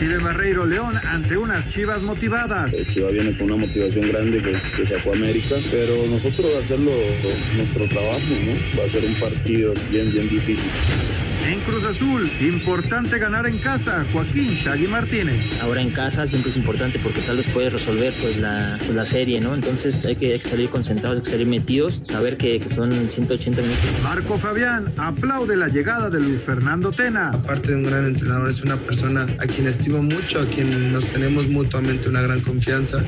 Recibe Barreiro León ante unas chivas motivadas. Chivas viene con una motivación grande que, que sacó América, pero nosotros hacerlo nuestro trabajo, ¿no? Va a ser un partido bien, bien difícil. En Cruz Azul, importante ganar en casa, Joaquín Shaggy Martínez. Ahora en casa siempre es importante porque tal vez puede resolver pues la, pues, la serie, ¿no? Entonces hay que, hay que, salir concentrados, hay que salir metidos, saber que, que, son 180 minutos. Marco Fabián aplaude la llegada de Luis Fernando Tena. Aparte de un gran entrenador, es una persona a quien estimo mucho, a quien nos tenemos mutuamente una gran confianza.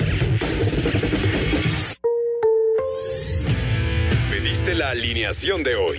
Pediste la alineación de hoy.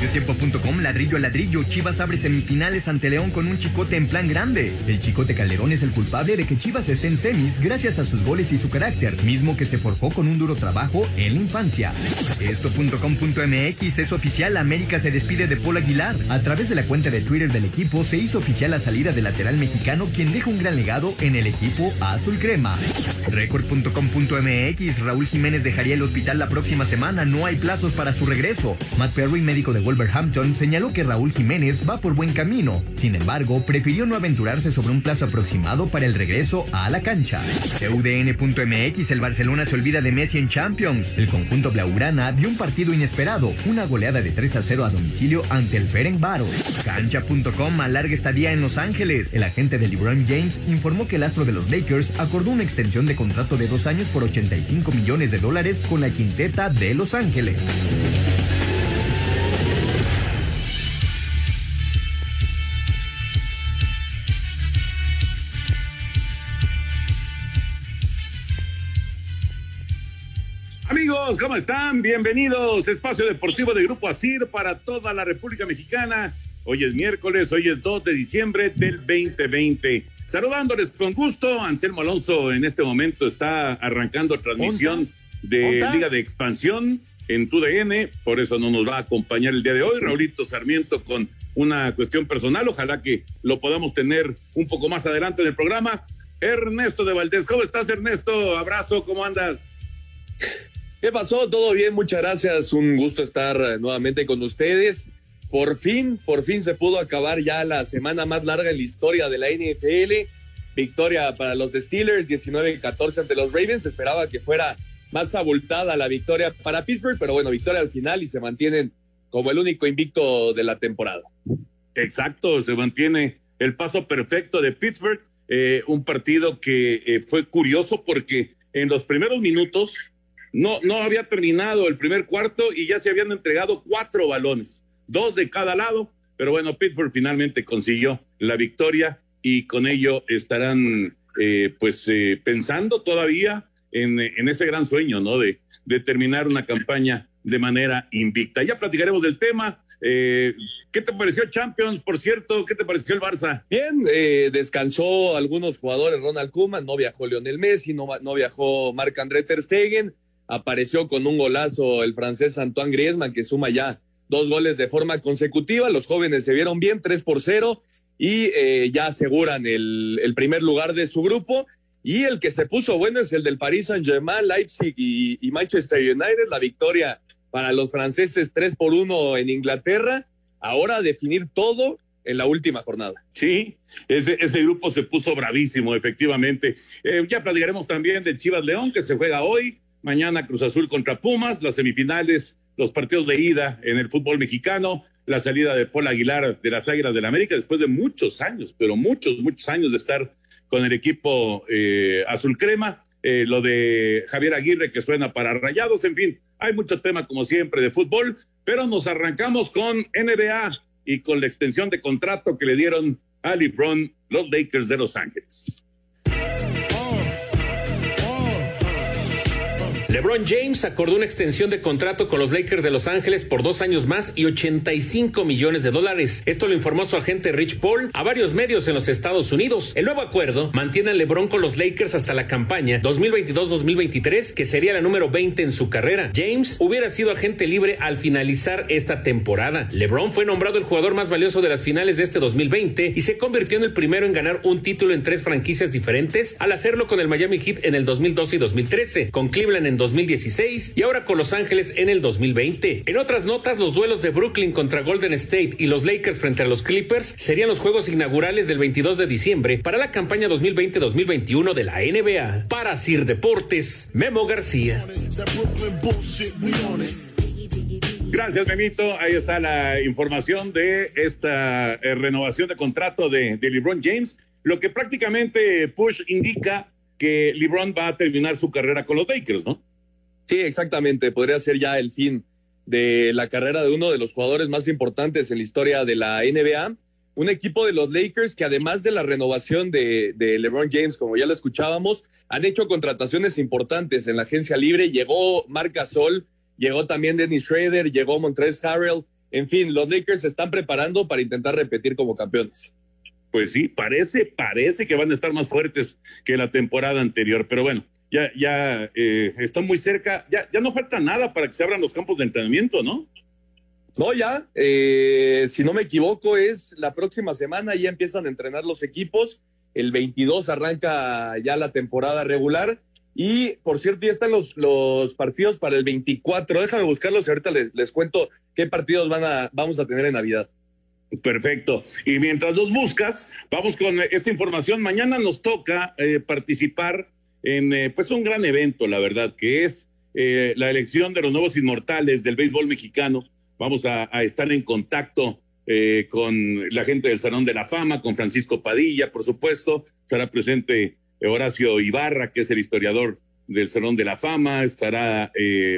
Mediotiempo.com, ladrillo a ladrillo. Chivas abre semifinales ante León con un chicote en plan grande. El chicote Calderón es el culpable de que Chivas esté en semis gracias a sus goles y su carácter, mismo que se forjó con un duro trabajo en la infancia. Esto.com.mx es oficial, América se despide de Paul Aguilar. A través de la cuenta de Twitter del equipo se hizo oficial la salida del lateral mexicano, quien deja un gran legado en el equipo azul crema. Record.com.mx, Raúl Jiménez dejaría el hospital la próxima semana, no hay plazos para su regreso. Matt Perry, médico de Wolverhampton, señaló que Raúl Jiménez va por buen camino. Sin embargo, prefirió no aventurarse sobre un plazo aproximado para el regreso a la cancha. UDN.mx, el Barcelona se olvida de Messi en Champions. El conjunto blaugrana vio un partido inesperado, una goleada de 3 a 0 a domicilio ante el Ferencváros. Cancha.com alarga estadía en Los Ángeles. El agente de LeBron James informó que el astro de los Lakers acordó una extensión de contrato de dos años por 85 millones de dólares con la quinteta de Los Ángeles. Amigos, ¿cómo están? Bienvenidos. Espacio Deportivo de Grupo ASIR para toda la República Mexicana. Hoy es miércoles, hoy es 2 de diciembre del 2020. Saludándoles con gusto, Anselmo Alonso en este momento está arrancando transmisión de Liga de Expansión en TUDN, por eso no nos va a acompañar el día de hoy. Raulito Sarmiento con una cuestión personal, ojalá que lo podamos tener un poco más adelante en el programa. Ernesto de Valdés, ¿cómo estás Ernesto? Abrazo, ¿cómo andas? ¿Qué pasó? Todo bien, muchas gracias. Un gusto estar nuevamente con ustedes. Por fin, por fin se pudo acabar ya la semana más larga en la historia de la NFL. Victoria para los Steelers, 19-14 ante los Ravens. Esperaba que fuera más abultada la victoria para Pittsburgh, pero bueno, victoria al final y se mantienen como el único invicto de la temporada. Exacto, se mantiene el paso perfecto de Pittsburgh. Eh, un partido que eh, fue curioso porque en los primeros minutos no, no había terminado el primer cuarto y ya se habían entregado cuatro balones, dos de cada lado, pero bueno, Pittsburgh finalmente consiguió la victoria y con ello estarán eh, pues eh, pensando todavía en, en, ese gran sueño, ¿no? De, terminar una campaña de manera invicta. Ya platicaremos del tema. Eh, ¿Qué te pareció Champions, por cierto? ¿Qué te pareció el Barça? Bien, eh, descansó algunos jugadores, Ronald Koeman, no viajó Lionel Messi, no, no viajó Marc-André Ter Stegen, apareció con un golazo el francés Antoine Griezmann, que suma ya dos goles de forma consecutiva, los jóvenes se vieron bien, tres por cero, y eh, ya aseguran el, primer lugar de su grupo. Y el que se puso bueno es el del Paris Saint-Germain, Leipzig y, Manchester United, la victoria para los franceses tres por uno en Inglaterra. Ahora definir todo en la última jornada. Sí, ese, ese grupo se puso bravísimo, efectivamente. Eh, ya platicaremos también de Chivas León, que se juega hoy. Mañana Cruz Azul contra Pumas, las semifinales, los partidos de ida en el fútbol mexicano, la salida de Paul Aguilar de las Águilas del la América después de muchos años, pero muchos, muchos años de estar con el equipo eh, azul crema, eh, lo de Javier Aguirre que suena para rayados, en fin, hay mucho tema como siempre de fútbol, pero nos arrancamos con NBA y con la extensión de contrato que le dieron a LeBron los Lakers de Los Ángeles. LeBron James acordó una extensión de contrato con los Lakers de Los Ángeles por dos años más y 85 millones de dólares. Esto lo informó su agente Rich Paul a varios medios en los Estados Unidos. El nuevo acuerdo mantiene a LeBron con los Lakers hasta la campaña 2022-2023, que sería la número 20 en su carrera. James hubiera sido agente libre al finalizar esta temporada. LeBron fue nombrado el jugador más valioso de las finales de este 2020 y se convirtió en el primero en ganar un título en tres franquicias diferentes al hacerlo con el Miami Heat en el 2012 y 2013, con Cleveland en 2016 y ahora con Los Ángeles en el 2020. En otras notas, los duelos de Brooklyn contra Golden State y los Lakers frente a los Clippers serían los juegos inaugurales del 22 de diciembre para la campaña 2020-2021 de la NBA. Para Sir Deportes, Memo García. Gracias, Memito. Ahí está la información de esta eh, renovación de contrato de, de LeBron James, lo que prácticamente Push indica que LeBron va a terminar su carrera con los Lakers, ¿no? Sí, exactamente. Podría ser ya el fin de la carrera de uno de los jugadores más importantes en la historia de la NBA. Un equipo de los Lakers que además de la renovación de, LeBron James, como ya lo escuchábamos, han hecho contrataciones importantes en la agencia libre. Llegó Marc Gasol, llegó también Dennis Schrader, llegó Montrezl Harrell. En fin, los Lakers se están preparando para intentar repetir como campeones. Pues sí, parece, parece que van a estar más fuertes que la temporada anterior, pero bueno, ya, ya eh, están muy cerca, ya, ya no falta nada para que se abran los campos de entrenamiento, ¿no? No, ya, eh, si no me equivoco, es la próxima semana, ya empiezan a entrenar los equipos, el 22 arranca ya la temporada regular y, por cierto, ya están los, los partidos para el 24, déjame buscarlos y ahorita les, les cuento qué partidos van a, vamos a tener en Navidad. Perfecto. Y mientras los buscas, vamos con esta información. Mañana nos toca eh, participar en eh, pues un gran evento, la verdad, que es eh, la elección de los nuevos inmortales del béisbol mexicano. Vamos a, estar en contacto eh, con la gente del Salón de la Fama, con Francisco Padilla, por supuesto. Estará presente Horacio Ibarra, que es el historiador del Salón de la Fama. Estará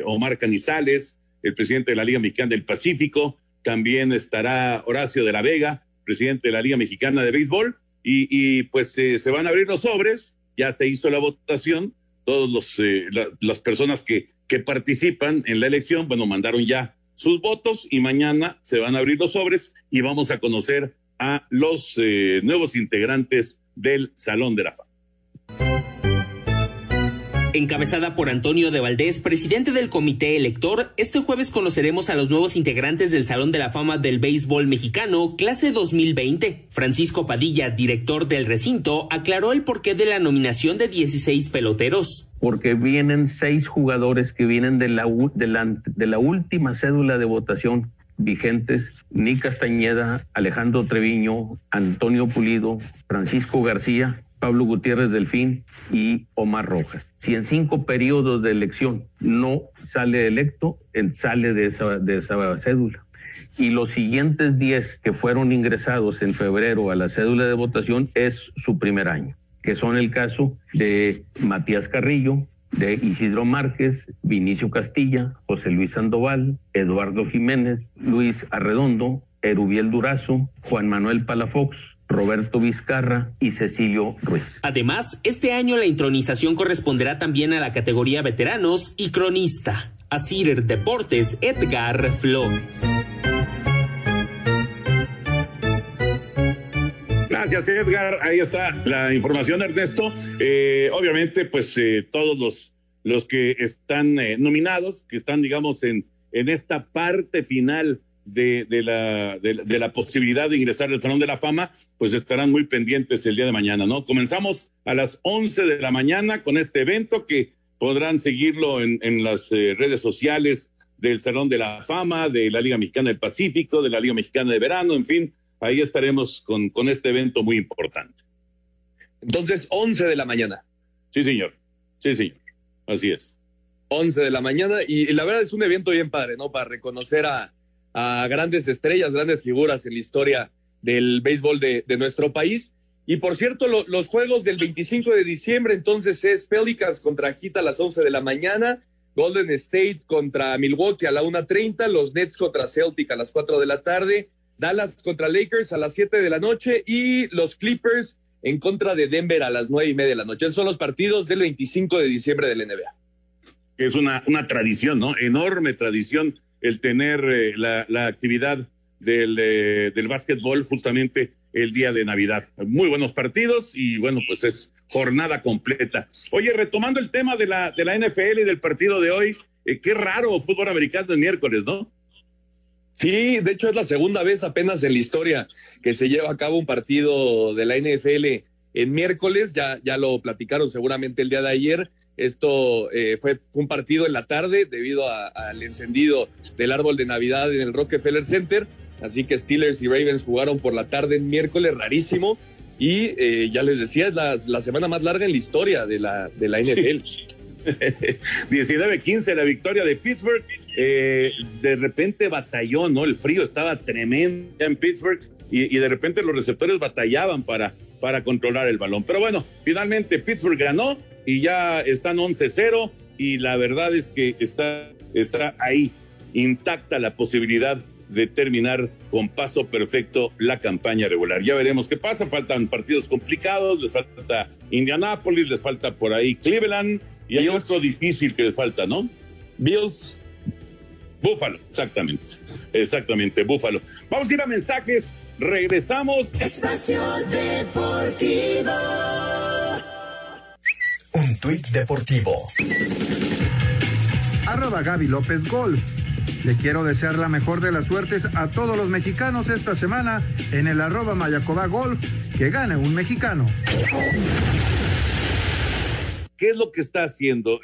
Omar Canizales, el presidente de la Liga Mexicana del Pacífico también estará Horacio de la Vega, presidente de la Liga Mexicana de Béisbol, y, pues se van a abrir los sobres, ya se hizo la votación, todos los eh, la, las personas que, que participan en la elección, bueno, mandaron ya sus votos y mañana se van a abrir los sobres y vamos a conocer a los eh, nuevos integrantes del Salón de la Fama encabezada por Antonio de Valdés, presidente del comité elector, este jueves conoceremos a los nuevos integrantes del Salón de la Fama del Béisbol Mexicano, clase 2020. Francisco Padilla, director del recinto, aclaró el porqué de la nominación de 16 peloteros. Porque vienen seis jugadores que vienen de la, de la, de la última cédula de votación vigentes, Nick Castañeda, Alejandro Treviño, Antonio Pulido, Francisco García, Pablo Gutiérrez Delfín y Omar Rojas. Si en cinco periodos de elección no sale electo, él sale de esa, de esa cédula. Y los siguientes diez que fueron ingresados en febrero a la cédula de votación es su primer año, que son el caso de Matías Carrillo, de Isidro Márquez, Vinicio Castilla, José Luis Sandoval, Eduardo Jiménez, Luis Arredondo, Erubiel Durazo, Juan Manuel Palafox, Roberto Vizcarra y Cecilio Ruiz. Además, este año la intronización corresponderá también a la categoría veteranos y cronista. A Cider Deportes, Edgar Flores. Gracias, Edgar. Ahí está la información, Ernesto. Eh, obviamente, pues eh, todos los, los que están eh, nominados, que están, digamos, en, en esta parte final de, de, la, de, de, la posibilidad de ingresar al Salón de la Fama, pues estarán muy pendientes el día de mañana, ¿no? Comenzamos a las 11 de la mañana con este evento que podrán seguirlo en, en las eh, redes sociales del Salón de la Fama, de la Liga Mexicana del Pacífico, de la Liga Mexicana de Verano, en fin, ahí estaremos con, con este evento muy importante. Entonces, 11 de la mañana. Sí, señor. Sí, señor. Así es. 11 de la mañana y, y la verdad es un evento bien padre, ¿no? Para reconocer a, a grandes estrellas, grandes figuras en la historia del béisbol de, nuestro país. Y por cierto, lo, los juegos del 25 de diciembre, entonces es Pelicans contra Heat a las 11 de la mañana, Golden State contra Milwaukee a la 1.30, los Nets contra Celtic a las 4 de la tarde, Dallas contra Lakers a las 7 de la noche y los Clippers en contra de Denver a las nueve y media de la noche. Esos son los partidos del 25 de diciembre del NBA. es una, una tradición, ¿no? Enorme tradición el tener eh, la, la, actividad del, eh, del básquetbol justamente el día de Navidad. Muy buenos partidos y bueno, pues es jornada completa. Oye, retomando el tema de la, de la NFL y del partido de hoy, eh, qué raro fútbol americano el miércoles, ¿no? Sí, de hecho es la segunda vez apenas en la historia que se lleva a cabo un partido de la NFL en miércoles, ya, ya lo platicaron seguramente el día de ayer. Esto eh, fue, un partido en la tarde debido al encendido del árbol de Navidad en el Rockefeller Center. Así que Steelers y Ravens jugaron por la tarde en miércoles, rarísimo. Y eh, ya les decía, es la, la, semana más larga en la historia de la, de la NFL. Sí. 19-15 la victoria de Pittsburgh. Eh, de repente batalló, ¿no? El frío estaba tremendo en Pittsburgh y, y, de repente los receptores batallaban para, para controlar el balón. Pero bueno, finalmente Pittsburgh ganó y ya están 11-0 y la verdad es que está, está ahí intacta la posibilidad de terminar con paso perfecto la campaña regular. Ya veremos qué pasa, faltan partidos complicados, les falta Indianápolis, les falta por ahí Cleveland y hay otro difícil que les falta, ¿no? Bills. Búfalo, exactamente. Exactamente, Búfalo. Vamos a ir a mensajes, regresamos. Espacio Deportivo. Un tuit deportivo. Arroba Gaby López Golf. Le quiero desear la mejor de las suertes a todos los mexicanos esta semana en el arroba Mayacoba Golf. Que gane un mexicano. ¿Qué es lo que está haciendo?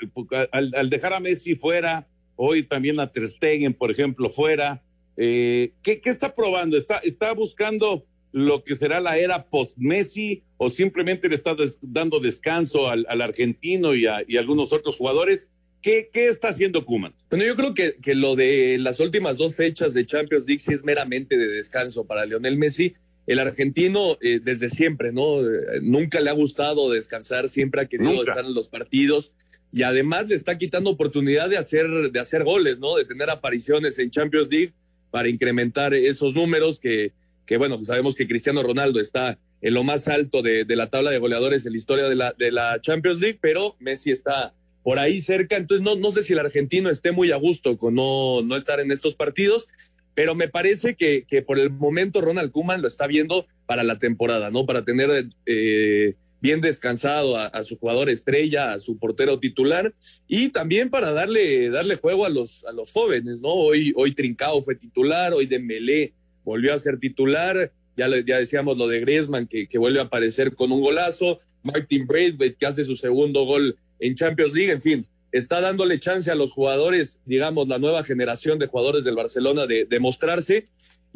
Al, al dejar a Messi fuera, hoy también a Ter Stegen, por ejemplo, fuera. Eh, ¿qué, ¿qué, está probando? ¿Está, ¿Está buscando lo que será la era post-Messi o simplemente le está des dando descanso al, al argentino y a, y a, algunos otros jugadores? ¿Qué, ¿Qué, está haciendo Kuman? Bueno, yo creo que, que, lo de las últimas dos fechas de Champions League sí es meramente de descanso para Lionel Messi. El argentino eh, desde siempre, ¿no? Eh, nunca le ha gustado descansar, siempre ha querido nunca. estar en los partidos y además le está quitando oportunidad de hacer, de hacer goles, ¿no? De tener apariciones en Champions League para incrementar esos números que, que bueno, sabemos que Cristiano Ronaldo está en lo más alto de, de, la tabla de goleadores en la historia de la, de la Champions League, pero Messi está por ahí cerca, entonces no, no sé si el argentino esté muy a gusto con no, no estar en estos partidos, pero me parece que, que por el momento Ronald Koeman lo está viendo para la temporada, ¿no? Para tener eh, bien descansado a, su jugador estrella, a su portero titular y también para darle, darle juego a los, a los jóvenes, ¿no? Hoy, hoy Trincao fue titular, hoy Dembélé volvió a ser titular, ya, ya decíamos lo de Griezmann que, que vuelve a aparecer con un golazo, Martin Braithwaite que hace su segundo gol en Champions League, en fin, está dándole chance a los jugadores, digamos, la nueva generación de jugadores del Barcelona de, de mostrarse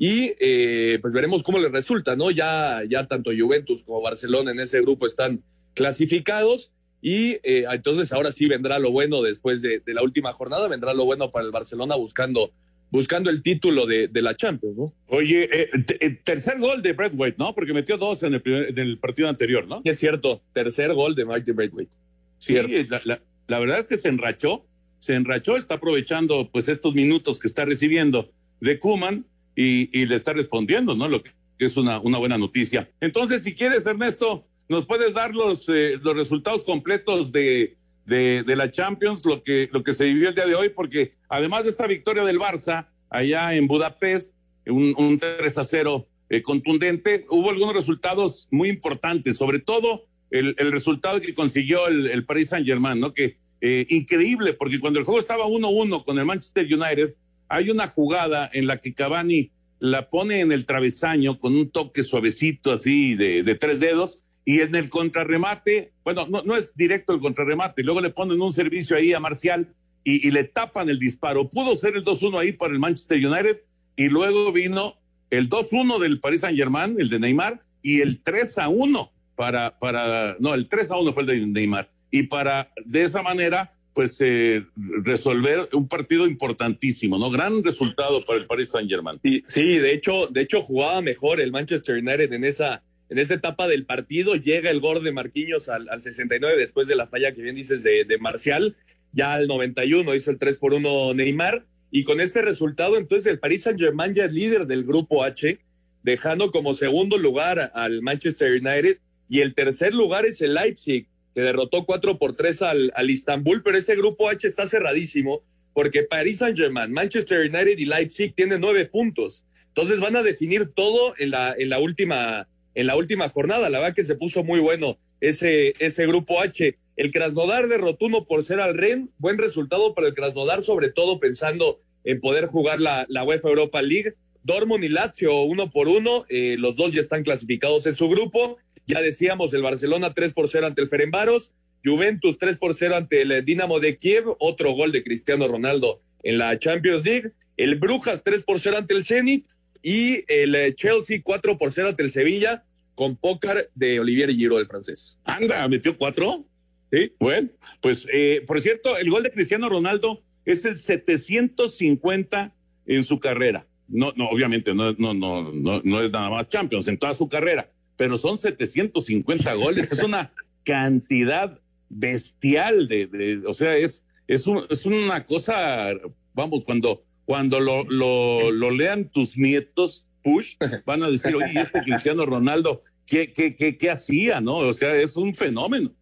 y eh, pues veremos cómo les resulta, ¿no? Ya, ya tanto Juventus como Barcelona en ese grupo están clasificados y eh, entonces ahora sí vendrá lo bueno después de, de, la última jornada, vendrá lo bueno para el Barcelona buscando buscando el título de, de la Champions, ¿no? Oye, eh, tercer gol de Brad White, ¿no? Porque metió dos en el, primer, en el partido anterior, ¿no? Es cierto, tercer gol de Martin Braithwaite. Sí, la, la, la, verdad es que se enrachó, se enrachó, está aprovechando pues estos minutos que está recibiendo de Kuman y, y, le está respondiendo, ¿no? Lo que es una, una buena noticia. Entonces, si quieres, Ernesto, nos puedes dar los, eh, los resultados completos de, de, de, la Champions, lo que, lo que se vivió el día de hoy, porque además de esta victoria del Barça allá en Budapest, un, un 3 a 0 eh, contundente, hubo algunos resultados muy importantes, sobre todo el, el resultado que consiguió el, el Paris Saint Germain, ¿no? Que eh, increíble, porque cuando el juego estaba 1-1 con el Manchester United, hay una jugada en la que Cavani la pone en el travesaño con un toque suavecito así de, tres dedos y en el contrarremate, bueno, no, es directo el contrarremate, luego le ponen un servicio ahí a Marcial y, le tapan el disparo. Pudo ser el 2-1 ahí para el Manchester United y luego vino el 2-1 del Paris Saint Germain, el de Neymar, y el 3-1 para, para, no, el 3-1 fue el de Neymar. Y para de esa manera pues eh, resolver un partido importantísimo, ¿no? Gran resultado para el Paris Saint Germain. Sí, de hecho, de hecho jugaba mejor el Manchester United en esa, en esa etapa del partido, llega el gol de Marquinhos al, al 69 después de la falla que bien dices de, de Marcial, ya al 91 hizo el 3 por 1 Neymar, y con este resultado entonces el Paris Saint Germain ya es líder del grupo H, dejando como segundo lugar al Manchester United, y el tercer lugar es el Leipzig, que derrotó 4 por 3 al, al Istanbul, pero ese grupo H está cerradísimo porque Paris Saint-Germain, Manchester United y Leipzig tienen nueve puntos. Entonces van a definir todo en la, en la última en la última jornada. La verdad que se puso muy bueno ese, ese grupo H. El Krasnodar derrotó uno por ser al Ren. Buen resultado para el Krasnodar, sobre todo pensando en poder jugar la, la UEFA Europa League. Dortmund y Lazio uno por uno. Eh, los dos ya están clasificados en su grupo. Ya decíamos, el Barcelona 3 por 0 ante el Ferenbaros. Juventus 3 por 0 ante el Dinamo de Kiev. Otro gol de Cristiano Ronaldo en la Champions League. El Brujas 3 por 0 ante el Zenit y el eh, Chelsea 4 por 0 ante el Sevilla con pócar de Olivier Giroud, el francés. Anda, metió cuatro. Sí. Bueno, pues eh, por cierto, el gol de Cristiano Ronaldo es el 750 en su carrera. No, no, obviamente no, no, no, no, no es nada más Champions en toda su carrera, pero son 750 goles. es una cantidad bestial de, de o sea, es, es, un, es una cosa, vamos, cuando cuando lo, lo, lo lean tus nietos, push, van a decir, oye, este Cristiano Ronaldo, ¿qué, qué, qué, qué hacía? ¿No? O sea, es un fenómeno.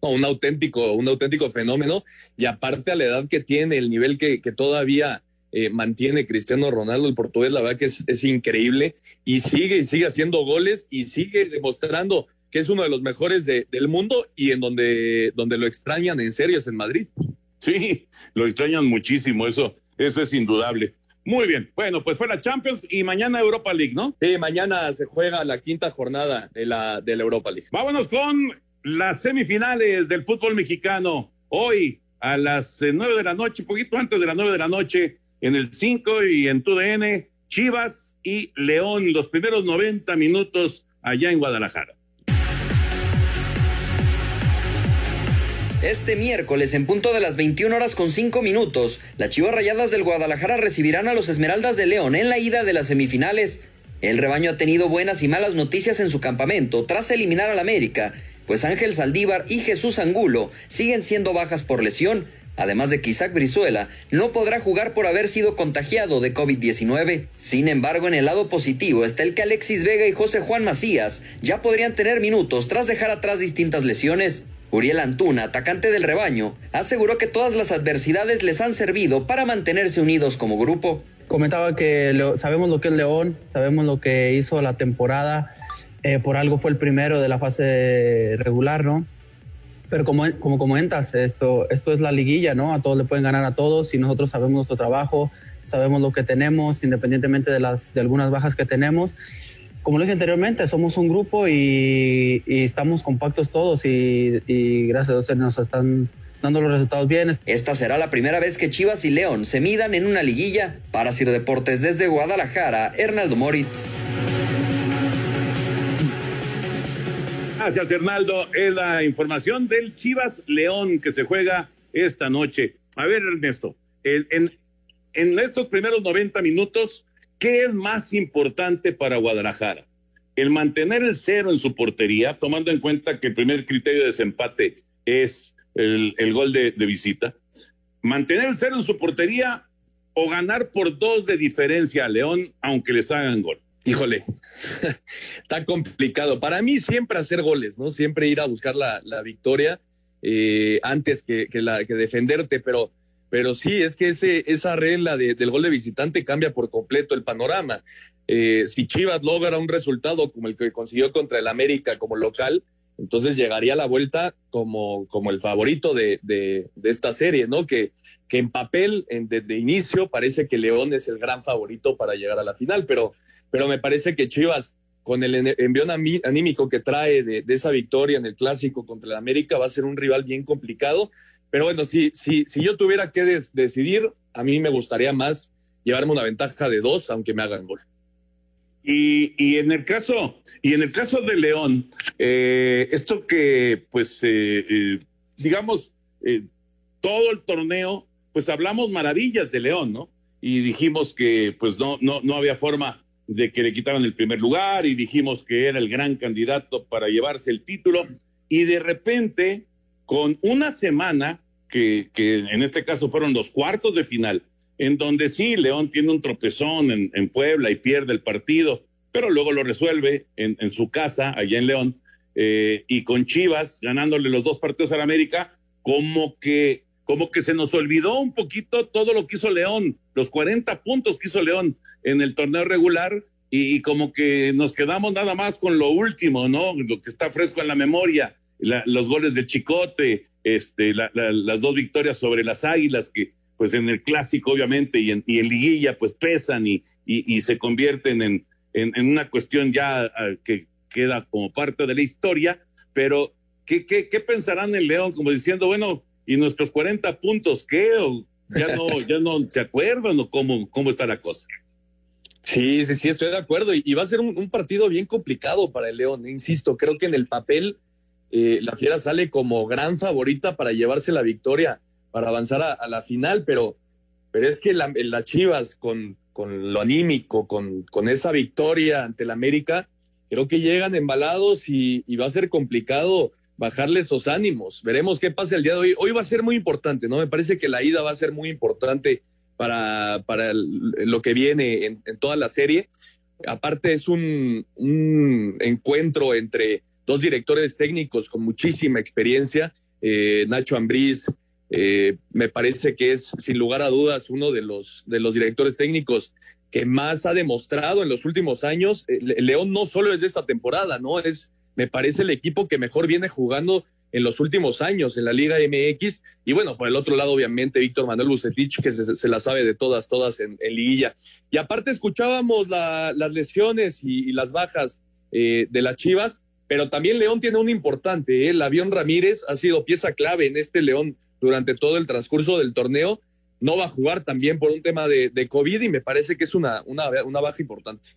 un auténtico, un auténtico fenómeno. Y aparte a la edad que tiene, el nivel que, que todavía eh, mantiene Cristiano Ronaldo, el portugués, la verdad que es, es, increíble. Y sigue y sigue haciendo goles y sigue demostrando que es uno de los mejores de, del mundo y en donde, donde lo extrañan en serio es en Madrid. Sí, lo extrañan muchísimo, eso eso es indudable. Muy bien, bueno, pues fue la Champions y mañana Europa League, ¿no? Sí, mañana se juega la quinta jornada de la, de la Europa League. Vámonos con las semifinales del fútbol mexicano. Hoy a las eh, nueve de la noche, poquito antes de las nueve de la noche, en el 5 y en TUDN, Chivas y León, los primeros 90 minutos allá en Guadalajara. Este miércoles, en punto de las 21 horas con 5 minutos, las Chivas Rayadas del Guadalajara recibirán a los Esmeraldas de León en la ida de las semifinales. El rebaño ha tenido buenas y malas noticias en su campamento tras eliminar al América, pues Ángel Saldívar y Jesús Angulo siguen siendo bajas por lesión, además de que Isaac Brizuela no podrá jugar por haber sido contagiado de COVID-19. Sin embargo, en el lado positivo está el que Alexis Vega y José Juan Macías ya podrían tener minutos tras dejar atrás distintas lesiones. Uriel Antuna, atacante del rebaño, aseguró que todas las adversidades les han servido para mantenerse unidos como grupo. Comentaba que sabemos lo que es León, sabemos lo que hizo la temporada, eh, por algo fue el primero de la fase regular, ¿no? Pero como, como comentas, esto, esto es la liguilla, ¿no? A todos le pueden ganar a todos y nosotros sabemos nuestro trabajo, sabemos lo que tenemos, independientemente de, las, de algunas bajas que tenemos como lo dije anteriormente, somos un grupo y, estamos compactos todos y, gracias a Dios nos están dando los resultados bien. Esta será la primera vez que Chivas y León se midan en una liguilla. Para Ciro Deportes desde Guadalajara, Hernaldo Moritz. Gracias, Hernaldo. Es la información del Chivas León que se juega esta noche. A ver, Ernesto, en, estos primeros 90 minutos, ¿Qué es más importante para Guadalajara? El mantener el cero en su portería, tomando en cuenta que el primer criterio de desempate es el, gol de, visita. Mantener el cero en su portería o ganar por dos de diferencia a León, aunque les hagan gol. Híjole, está complicado. Para mí siempre hacer goles, ¿no? Siempre ir a buscar la, victoria eh, antes que, la, que defenderte, pero pero sí, es que ese, esa regla del gol de visitante cambia por completo el panorama. Eh, si Chivas logra un resultado como el que consiguió contra el América como local, entonces llegaría a la vuelta como, como el favorito de, de, esta serie, ¿no? Que, que en papel, en, desde inicio, parece que León es el gran favorito para llegar a la final, pero, pero me parece que Chivas, con el envión anímico que trae de, de esa victoria en el clásico contra el América, va a ser un rival bien complicado pero bueno, si, si, si yo tuviera que decidir, a mí me gustaría más llevarme una ventaja de dos, aunque me hagan gol. Y, en el caso, y en el caso de León, eh, esto que, pues, eh, eh, digamos, todo el torneo, pues hablamos maravillas de León, ¿no? Y dijimos que, pues, no, no, no había forma de que le quitaran el primer lugar y dijimos que era el gran candidato para llevarse el título. Y de repente, con una semana que, en este caso fueron los cuartos de final, en donde sí, León tiene un tropezón en, Puebla y pierde el partido, pero luego lo resuelve en, su casa, allá en León. eh, y con Chivas ganándole los dos partidos al América, como que, como que se nos olvidó un poquito todo lo que hizo León, los 40 puntos que hizo León en el torneo regular y, como que nos quedamos nada más con lo último, ¿no? Lo que está fresco en la memoria, los goles de Chicote, este, las dos victorias sobre las Águilas que pues en el clásico obviamente y en, y en liguilla pues pesan y, y, se convierten en, en, una cuestión ya ah, que queda como parte de la historia, pero ¿qué, qué, qué pensarán en León? Como diciendo, bueno, ¿y nuestros 40 puntos qué? ¿O ya no, ya no se acuerdan o cómo, cómo está la cosa? Sí, sí, sí, estoy de acuerdo. Y, va a ser un, partido bien complicado para el León. Insisto, creo que en el papel eh, la Fiera sale como gran favorita para llevarse la victoria, para avanzar a, la final, pero, pero es que las Chivas con, con lo anímico, con, con esa victoria ante el América, creo que llegan embalados y, y va a ser complicado bajarle esos ánimos. Veremos qué pasa el día de hoy. Hoy va a ser muy importante, ¿no? Me parece que la ida va a ser muy importante para, para lo que viene en, toda la serie. Aparte es un, encuentro entre dos directores técnicos con muchísima experiencia, eh, Nacho Ambriz, eh, me parece que es sin lugar a dudas uno de los, de los directores técnicos que más ha demostrado en los últimos años. Eh, León no solo es de esta temporada, ¿no? Es, me parece el equipo que mejor viene jugando en los últimos años en la Liga MX. Y bueno, por el otro lado, obviamente, Víctor Manuel Bucetich, que se, la sabe de todas, todas en, liguilla. Y aparte escuchábamos las lesiones y, las bajas eh, de las Chivas, pero también León tiene un importante. El avión Ramírez ha sido pieza clave en este León durante todo el transcurso del torneo. No va a jugar también por un tema de, COVID y me parece que es una, una, baja importante.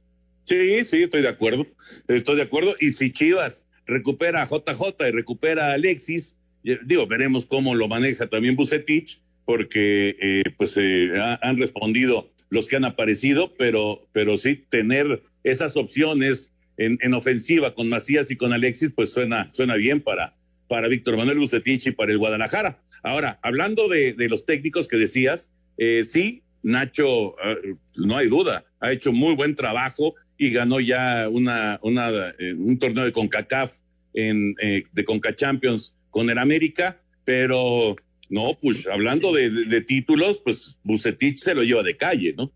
Sí, sí, estoy de acuerdo. Estoy de acuerdo. Y si Chivas recupera a JJ y recupera a Alexis. Digo, veremos cómo lo maneja también Bucetich, porque eh, pues eh, han respondido los que han aparecido, pero, pero sí, tener esas opciones en, en, ofensiva con Macías y con Alexis, pues suena, suena bien para, para Víctor Manuel Bucetich y para el Guadalajara. Ahora, hablando de, de los técnicos que decías, eh, sí, Nacho, no hay duda, ha hecho muy buen trabajo y ganó ya una, una, eh, un torneo de CONCACAF en, eh, de CONCACHAMPIONS con el América, pero no, pues hablando de, títulos, pues Bucetich se lo lleva de calle, ¿no?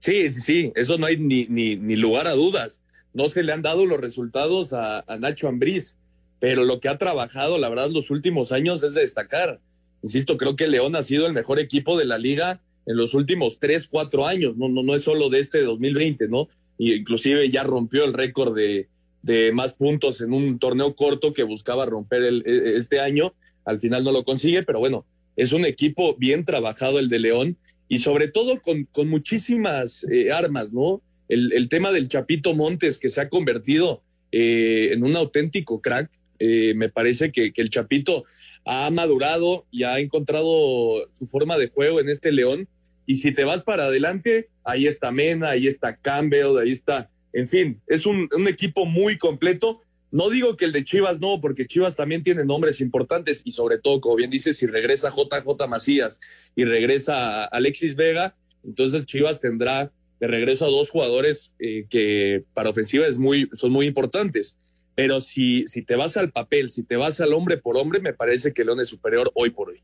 Sí, sí, sí, eso no hay ni, ni, lugar a dudas. No se le han dado los resultados a, Nacho Ambriz, pero lo que ha trabajado, la verdad, los últimos años es de destacar. Insisto, creo que León ha sido el mejor equipo de la liga en los últimos tres, cuatro años, no, no, no es solo de este 2020, ¿no? inclusive ya rompió el récord de, de más puntos en un torneo corto que buscaba romper el, e, este año. Al final no lo consigue, pero bueno, es un equipo bien trabajado el de León y sobre todo con, con muchísimas eh, armas, ¿no? El, el, tema del Chapito Montes que se ha convertido eh, en un auténtico crack. Eh, me parece que, el Chapito ha madurado y ha encontrado su forma de juego en este León y si te vas para adelante, ahí está Mena, ahí está Campbell, ahí está, en fin, es un, equipo muy completo. No digo que el de Chivas no, porque Chivas también tiene nombres importantes y sobre todo, como bien dices, si regresa JJ Macías y regresa Alexis Vega, entonces Chivas tendrá de regreso a dos jugadores eh, que para ofensiva es muy, son muy importantes. Pero si, si te vas al papel, si te vas al hombre por hombre, me parece que León es superior hoy por hoy.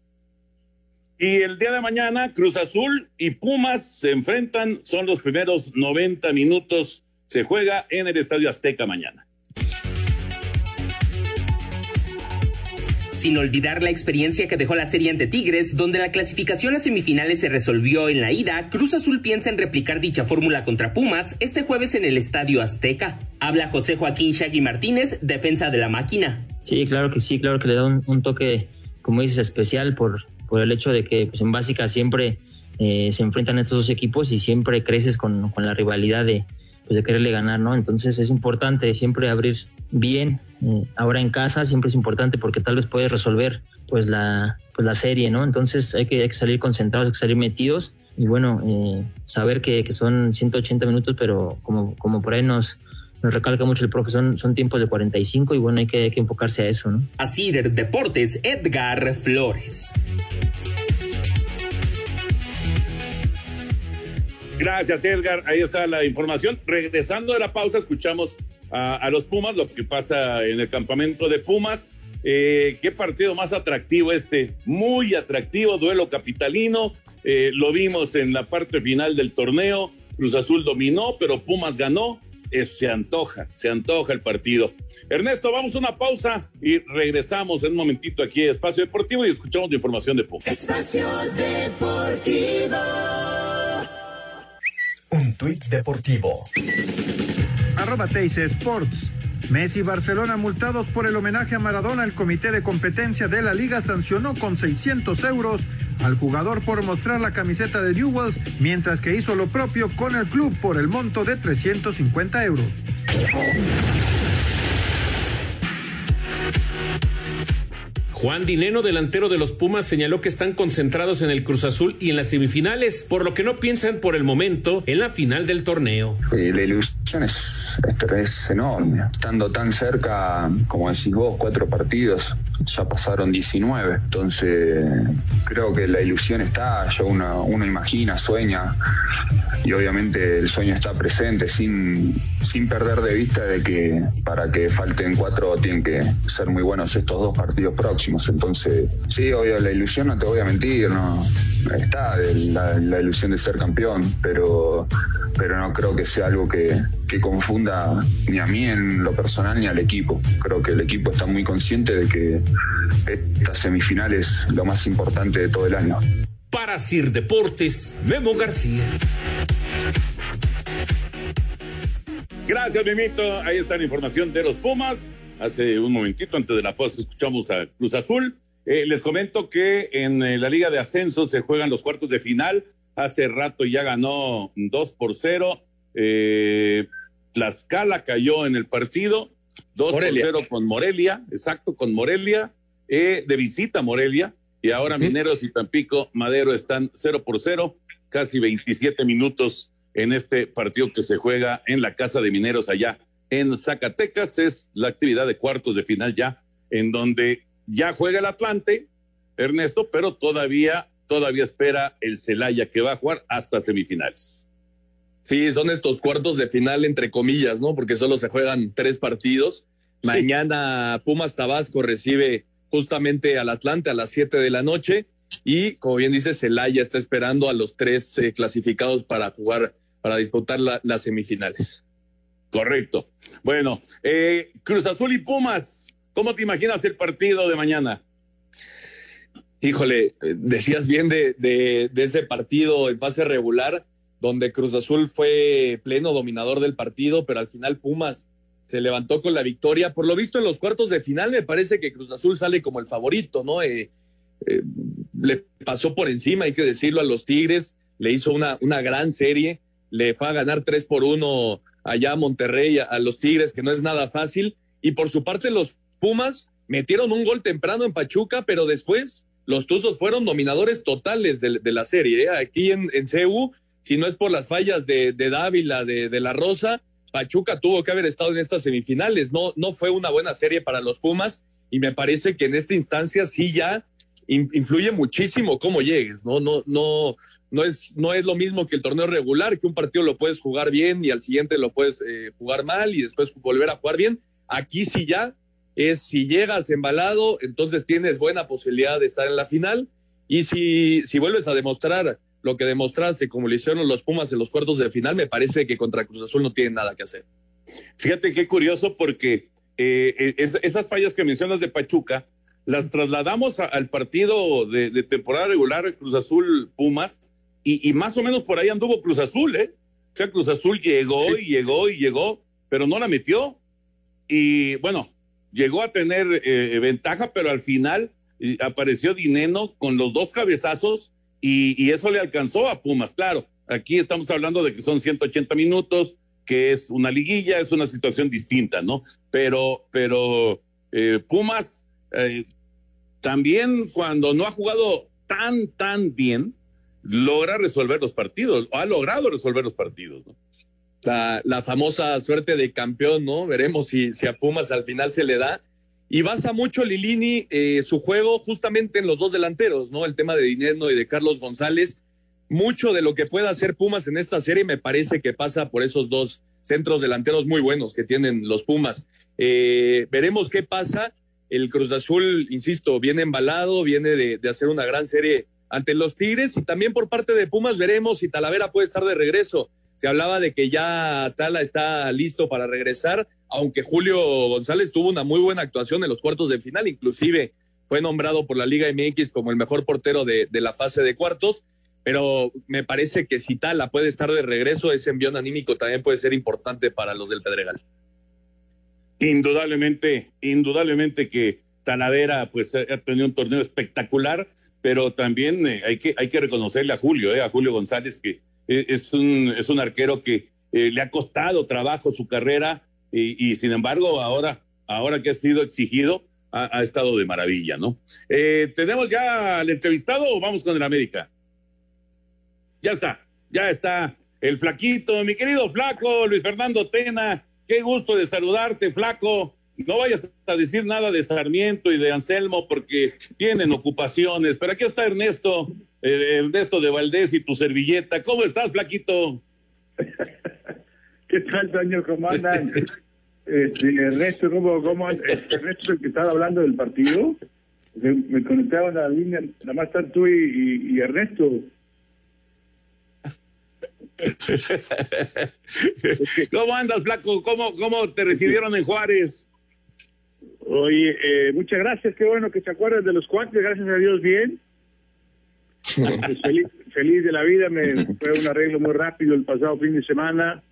Y el día de mañana, Cruz Azul y Pumas se enfrentan, son los primeros 90 minutos, se juega en el Estadio Azteca mañana. Sin olvidar la experiencia que dejó la serie ante Tigres, donde la clasificación a semifinales se resolvió en la ida, Cruz Azul piensa en replicar dicha fórmula contra Pumas este jueves en el Estadio Azteca. Habla José Joaquín Shaggy Martínez, defensa de la máquina. Sí, claro que sí, claro que le da un toque, como dices, especial por, por el hecho de que pues, en básica siempre eh, se enfrentan estos dos equipos y siempre creces con, la rivalidad de, pues, de quererle ganar, ¿no? Entonces es importante siempre abrir bien. Eh, ahora en casa siempre es importante porque tal vez puedes resolver pues la, pues, la serie, ¿no? Entonces hay que, salir concentrados, hay que salir metidos y bueno, eh, saber que, que, son 180 minutos, pero como, como por ahí nos, nos recalca mucho el profe, son, son tiempos de 45 y bueno, hay que, hay que enfocarse a eso, ¿no? Así Deportes, Edgar Flores. Gracias, Edgar. Ahí está la información. Regresando de la pausa, escuchamos a, los Pumas, lo que pasa en el campamento de Pumas. Eh, qué partido más atractivo este, muy atractivo, duelo capitalino. Eh, lo vimos en la parte final del torneo. Cruz Azul dominó, pero Pumas ganó. se antoja, se antoja el partido. Ernesto, vamos a una pausa y regresamos en un momentito aquí a Espacio Deportivo y escuchamos la información de Pumas. Espacio Deportivo. Un tuit deportivo. Arroba Teis Sports. Messi y Barcelona multados por el homenaje a Maradona. El comité de competencia de la liga sancionó con 600 euros al jugador por mostrar la camiseta de Newells, mientras que hizo lo propio con el club por el monto de 350 euros. Juan Dineno, delantero de los Pumas, señaló que están concentrados en el Cruz Azul y en las semifinales, por lo que no piensan por el momento en la final del torneo. la ilusión es, es enorme. Estando tan cerca, como decís vos, cuatro partidos, ya pasaron 19. Entonces, creo que la ilusión está, ya uno, imagina, sueña, y obviamente el sueño está presente sin, sin perder de vista de que para que falten cuatro tienen que ser muy buenos estos dos partidos próximos. Entonces, sí, obvio, la ilusión, no te voy a mentir, no está la, ilusión de ser campeón, pero, pero no creo que sea algo que, que confunda ni a mí en lo personal ni al equipo. Creo que el equipo está muy consciente de que esta semifinal es lo más importante de todo el año. Para Sir Deportes, Memo García. Gracias, Mimito. Ahí está la información de los Pumas hace un momentito, antes de la pausa, escuchamos a Cruz Azul. Eh, les comento que en eh, la Liga de Ascenso se juegan los cuartos de final. Hace rato ya ganó 2 por 0. Eh, Tlaxcala cayó en el partido. 2 por 0 con Morelia, exacto, con Morelia, eh, de visita a Morelia. Y ahora Mineros y Tampico Madero están 0 por 0, casi 27 minutos en este partido que se juega en la Casa de Mineros allá en Zacatecas. Es la actividad de cuartos de final ya, en donde ya juega el Atlante, Ernesto, pero todavía, todavía espera el Celaya que va a jugar hasta semifinales. Sí, son estos cuartos de final entre comillas, ¿no? Porque solo se juegan tres partidos. Mañana Pumas Tabasco recibe justamente al Atlante a las siete de la noche y, como bien dice, Celaya está esperando a los tres eh, clasificados para jugar, para disputar las semifinales. Correcto. Bueno, eh, Cruz Azul y Pumas, ¿cómo te imaginas el partido de mañana? Híjole, decías bien de, de, ese partido en fase regular, donde Cruz Azul fue pleno dominador del partido, pero al final Pumas se levantó con la victoria. Por lo visto en los cuartos de final me parece que Cruz Azul sale como el favorito, ¿no? Eh, eh, le pasó por encima, hay que decirlo, a los Tigres, le hizo una, una gran serie, le fue a ganar tres por uno allá a Monterrey, a, los Tigres, que no es nada fácil. Y por su parte, los Pumas metieron un gol temprano en Pachuca, pero después los Tuzos fueron dominadores totales de, la serie. ¿eh? Aquí en CU, si no es por las fallas de, Dávila, de, de, La Rosa, Pachuca tuvo que haber estado en estas semifinales. No, no fue una buena serie para los Pumas y me parece que en esta instancia sí ya influye muchísimo cómo llegues, ¿no? No, no, no es, no es lo mismo que el torneo regular, que un partido lo puedes jugar bien y al siguiente lo puedes eh, jugar mal y después volver a jugar bien. Aquí sí ya es si llegas embalado, entonces tienes buena posibilidad de estar en la final. Y si, si vuelves a demostrar lo que demostraste, como le hicieron los Pumas en los cuartos de final, me parece que contra Cruz Azul no tienen nada que hacer. Fíjate qué curioso, porque eh, esas fallas que mencionas de Pachuca las trasladamos al partido de, de temporada regular Cruz Azul Pumas y, más o menos por ahí anduvo Cruz Azul, ¿eh? O sea, Cruz Azul llegó y llegó y llegó, pero no la metió. Y bueno, llegó a tener eh, ventaja, pero al final eh, apareció Dineno con los dos cabezazos y, eso le alcanzó a Pumas. Claro, aquí estamos hablando de que son 180 minutos, que es una liguilla, es una situación distinta, ¿no? Pero, pero eh, Pumas también cuando no ha jugado tan, tan bien, logra resolver los partidos, o ha logrado resolver los partidos, ¿no? La, la famosa suerte de campeón, ¿no? Veremos si, si a Pumas al final se le da. Y basa mucho Lilini eh, su juego justamente en los dos delanteros, ¿no? El tema de Dinero y de Carlos González. Mucho de lo que pueda hacer Pumas en esta serie me parece que pasa por esos dos centros delanteros muy buenos que tienen los Pumas. Eh, veremos qué pasa. El Cruz Azul, insisto, viene embalado, viene de, de, hacer una gran serie ante los Tigres y también por parte de Pumas veremos si Talavera puede estar de regreso. Se hablaba de que ya Tala está listo para regresar, aunque Julio González tuvo una muy buena actuación en los cuartos de final, inclusive fue nombrado por la Liga MX como el mejor portero de, la fase de cuartos pero me parece que si Tala puede estar de regreso, ese envión anímico también puede ser importante para los del Pedregal. Indudablemente, indudablemente que Talavera pues ha tenido un torneo espectacular, pero también eh, hay, que, hay que reconocerle a Julio, eh, a Julio González, que eh, es, un, es un arquero que le ha costado trabajo su carrera y, y, sin embargo ahora, ahora que ha sido exigido, ha, estado de maravilla, ¿no? ¿Tenemos ya al entrevistado o vamos con el América? Ya está, ya está el flaquito, mi querido flaco, Luis Fernando Tena, qué gusto de saludarte, flaco. No vayas a decir nada de Sarmiento y de Anselmo porque tienen ocupaciones, pero aquí está Ernesto, eh, Ernesto de Valdés y tu servilleta. ¿Cómo estás, flaquito? ¿Qué tal, señor? ¿Cómo andan? Este, Ernesto, ¿cómo, cómo Ernesto es el que estaba hablando del partido? Me, me conectaban a la línea, nada más están tú y, y, y Ernesto. ¿Cómo andas, Flaco? ¿Cómo, ¿Cómo te recibieron en Juárez? Oye, eh, muchas gracias, qué bueno que se acuerdan de los cuates, gracias a Dios, bien. Pues feliz, feliz de la vida, me fue un arreglo muy rápido el pasado fin de semana.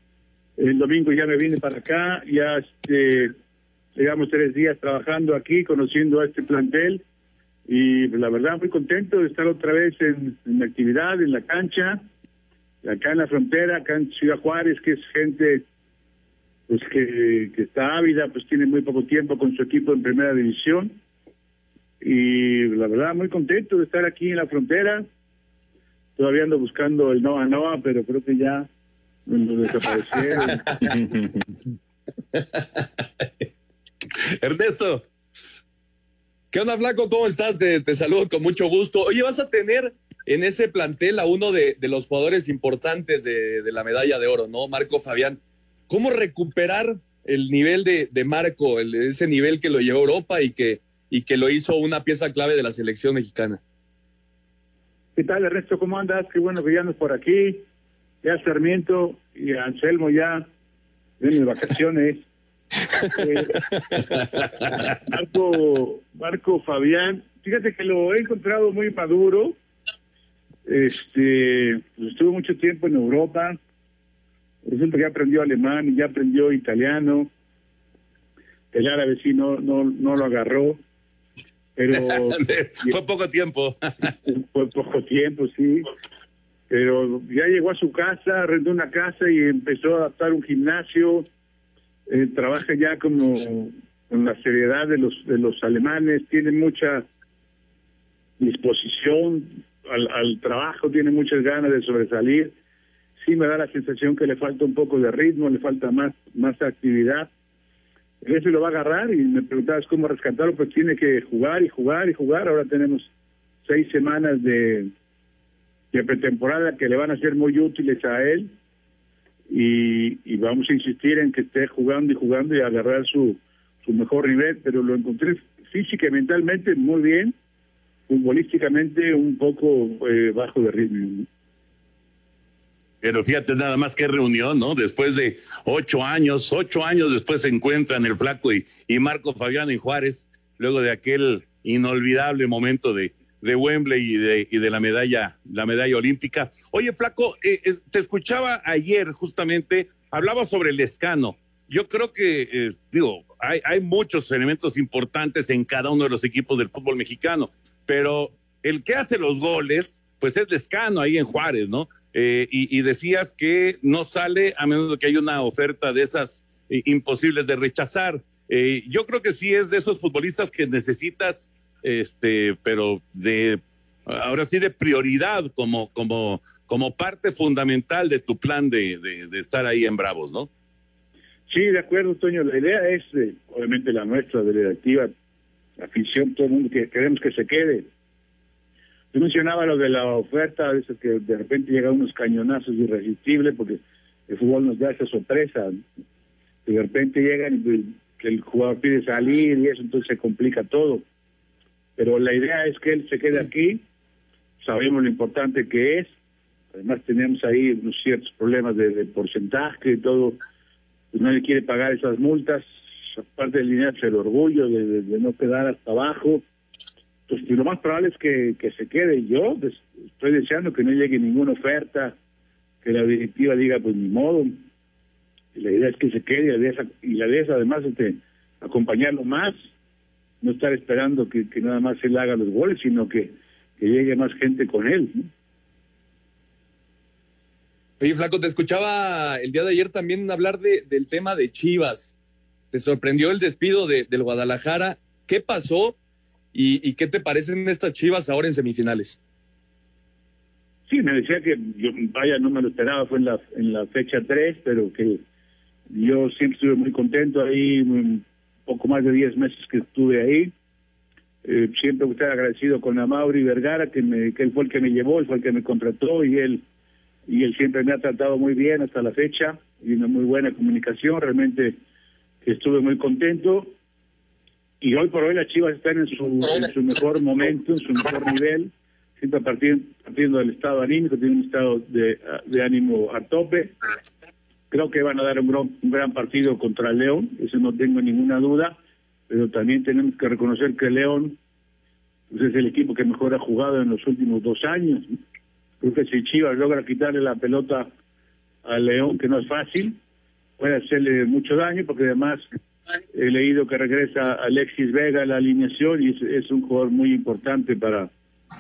El domingo ya me vine para acá, ya este, llevamos tres días trabajando aquí, conociendo a este plantel y pues, la verdad muy contento de estar otra vez en, en actividad, en la cancha acá en la frontera, acá en Ciudad Juárez, que es gente pues que, que está ávida, pues tiene muy poco tiempo con su equipo en primera división. Y la verdad, muy contento de estar aquí en la frontera. Todavía ando buscando el Noa Noa, pero creo que ya lo desaparecieron. Ernesto. ¿Qué onda, Flaco? ¿Cómo estás? Te, te saludo con mucho gusto. Oye, vas a tener en ese plantel a uno de, de los jugadores importantes de, de, la medalla de oro, ¿no? Marco Fabián. ¿Cómo recuperar el nivel de, de Marco, el, ese nivel que lo llevó a Europa y que, y que lo hizo una pieza clave de la selección mexicana? ¿Qué tal, Ernesto? ¿Cómo andas? Qué bueno que ya andas por aquí. Ya Sarmiento y Anselmo ya en mis vacaciones. eh, Marco, Marco Fabián, fíjate que lo he encontrado muy maduro, este, pues estuvo mucho tiempo en Europa. Resulta que aprendió alemán y ya aprendió italiano. El árabe sí no, no, no lo agarró. Pero. fue poco tiempo. fue poco tiempo, sí. Pero ya llegó a su casa, arrendó una casa y empezó a adaptar un gimnasio. Eh, trabaja ya como con la seriedad de los de los alemanes, tiene mucha disposición, al, al, trabajo, tiene muchas ganas de sobresalir. Sí me da la sensación que le falta un poco de ritmo, le falta más, más actividad. Eso lo va a agarrar y me preguntabas cómo rescatarlo, pues tiene que jugar y jugar y jugar. Ahora tenemos seis semanas de, de pretemporada que le van a ser muy útiles a él y, vamos a insistir en que esté jugando y jugando y agarrar su, mejor nivel, pero lo encontré física y mentalmente muy bien futbolísticamente un poco eh, bajo de ritmo. Pero fíjate nada más que reunión, ¿no? Después de ocho años, ocho años después se encuentran el Flaco y, y Marco Fabián y Juárez, luego de aquel inolvidable momento de, de Wembley y de, y de la medalla, la medalla olímpica. Oye, Flaco, eh, te escuchaba ayer justamente, hablaba sobre el escano. Yo creo que, digo, hay, hay muchos elementos importantes en cada uno de los equipos del fútbol mexicano pero el que hace los goles, pues es Lescano ahí en Juárez, ¿no? Eh, y, decías que no sale a menos que haya una oferta de esas eh, imposibles de rechazar. Eh, yo creo que sí es de esos futbolistas que necesitas, este, pero de ahora sí de prioridad como, como, como parte fundamental de tu plan de, de, estar ahí en Bravos, ¿no? Sí, de acuerdo, Toño. La idea es, eh, obviamente, la nuestra de la directiva, la afición, todo el mundo que queremos que se quede. Yo mencionaba lo de la oferta, eso que de repente llegan unos cañonazos irresistibles, porque el fútbol nos da esa sorpresa. De repente llegan y pues, que el jugador pide salir y eso, entonces se complica todo. Pero la idea es que él se quede aquí, sabemos lo importante que es, además tenemos ahí unos ciertos problemas de, de porcentaje y todo, pues nadie quiere pagar esas multas, aparte del dinero es el orgullo de, de, no quedar hasta abajo, pues y lo más probable es que, que se quede. Yo des, estoy deseando que no llegue ninguna oferta, que la directiva diga, pues ni modo, y la idea es que se quede y la idea, y la idea es además este, acompañarlo más, no estar esperando que, que nada más él haga los goles, sino que, que llegue más gente con él. ¿no? Oye, Flaco, te escuchaba el día de ayer también hablar de, del tema de Chivas. ¿Te sorprendió el despido de, del Guadalajara? ¿Qué pasó? ¿Y, ¿Y, qué te parecen estas Chivas ahora en semifinales? Sí, me decía que yo, vaya, no me lo esperaba, fue en la, en la fecha 3, pero que yo siempre estuve muy contento ahí, poco más de 10 meses que estuve ahí. Eh, siempre estoy agradecido con Amauri Vergara, que, me, que él fue el que me llevó, él fue el que me contrató y él y él siempre me ha tratado muy bien hasta la fecha y una muy buena comunicación, realmente estuve muy contento y hoy por hoy las Chivas están en su, en su mejor momento, en su mejor nivel, siempre partiendo, partiendo del estado anímico, tiene un estado de, de ánimo a tope. Creo que van a dar un gran, partido contra León, eso no tengo ninguna duda, pero también tenemos que reconocer que León pues, es el equipo que mejor ha jugado en los últimos dos años. Creo que si Chivas logra quitarle la pelota a León, que no es fácil, puede hacerle mucho daño, porque además he leído que regresa Alexis Vega a la alineación y es un jugador muy importante para,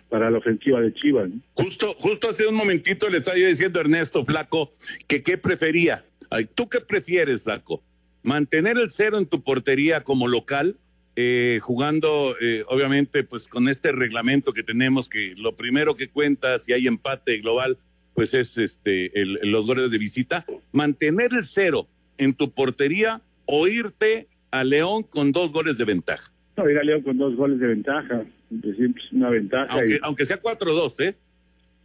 para la ofensiva de Chivas. ¿no? Justo, justo hace un momentito le estaba yo diciendo a Ernesto Flaco que qué prefería. Ay, ¿Tú qué prefieres, Flaco? ¿Mantener el cero en tu portería como local? Eh, jugando eh, obviamente pues con este reglamento que tenemos que lo primero que cuenta si hay empate global pues es este el, los goles de visita mantener el cero en tu portería o irte a León con dos goles de ventaja no ir a León con dos goles de ventaja siempre es una ventaja aunque, y... aunque sea 4-2 eh